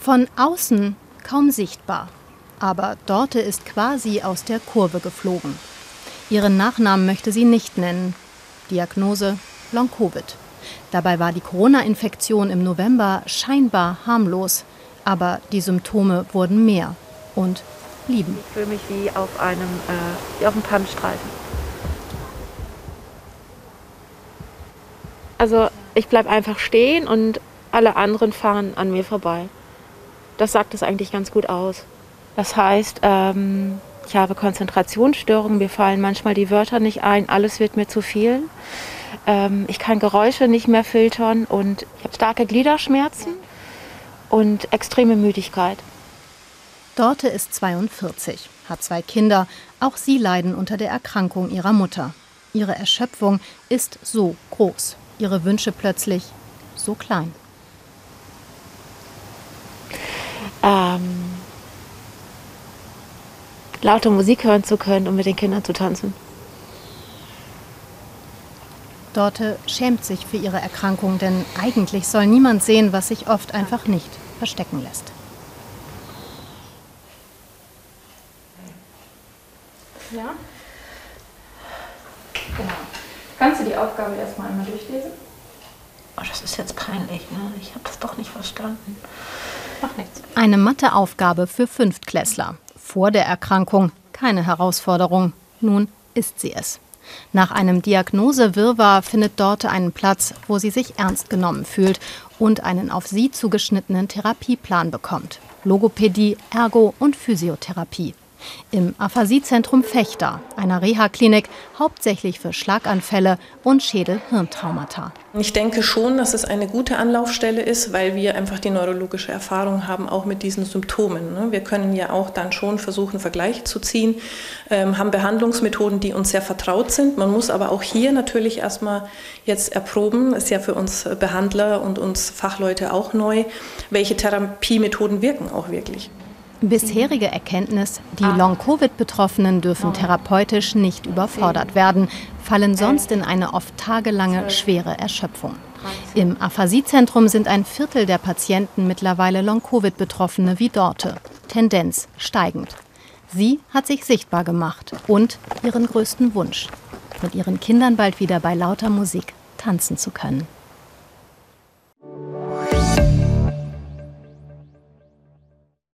Von außen kaum sichtbar. Aber Dorte ist quasi aus der Kurve geflogen. Ihren Nachnamen möchte sie nicht nennen. Diagnose Long-Covid. Dabei war die Corona-Infektion im November scheinbar harmlos. Aber die Symptome wurden mehr und blieben. Ich fühle mich wie auf einem, äh, wie auf einem Pannenstreifen. Also ich bleibe einfach stehen und alle anderen fahren an mir vorbei. Das sagt es eigentlich ganz gut aus. Das heißt, ähm, ich habe Konzentrationsstörungen, mir fallen manchmal die Wörter nicht ein, alles wird mir zu viel. Ähm, ich kann Geräusche nicht mehr filtern und ich habe starke Gliederschmerzen und extreme Müdigkeit. Dorte ist 42, hat zwei Kinder. Auch sie leiden unter der Erkrankung ihrer Mutter. Ihre Erschöpfung ist so groß, ihre Wünsche plötzlich so klein. Ähm, laute Musik hören zu können und mit den Kindern zu tanzen. Dorte schämt sich für ihre Erkrankung, denn eigentlich soll niemand sehen, was sich oft einfach nicht verstecken lässt. Ja? Genau. Kannst du die Aufgabe erstmal einmal durchlesen? Oh, das ist jetzt peinlich, ne? Ich habe das doch nicht verstanden. Eine Matheaufgabe für Fünftklässler. Vor der Erkrankung keine Herausforderung. Nun ist sie es. Nach einem Diagnosewirrwarr findet Dorte einen Platz, wo sie sich ernst genommen fühlt und einen auf sie zugeschnittenen Therapieplan bekommt. Logopädie, Ergo und Physiotherapie im Aphasiezentrum Fechter, einer Reha-Klinik, hauptsächlich für Schlaganfälle und Schädel-Hirntraumata. Ich denke schon, dass es eine gute Anlaufstelle ist, weil wir einfach die neurologische Erfahrung haben, auch mit diesen Symptomen. Ne? Wir können ja auch dann schon versuchen, Vergleiche zu ziehen, ähm, haben Behandlungsmethoden, die uns sehr vertraut sind. Man muss aber auch hier natürlich erstmal jetzt erproben, ist ja für uns Behandler und uns Fachleute auch neu, welche Therapiemethoden wirken auch wirklich. Bisherige Erkenntnis, die Long-Covid-Betroffenen dürfen therapeutisch nicht überfordert werden, fallen sonst in eine oft tagelange schwere Erschöpfung. Im Aphasiezentrum sind ein Viertel der Patienten mittlerweile Long-Covid-Betroffene wie Dorte. Tendenz steigend. Sie hat sich sichtbar gemacht und ihren größten Wunsch, mit ihren Kindern bald wieder bei lauter Musik tanzen zu können.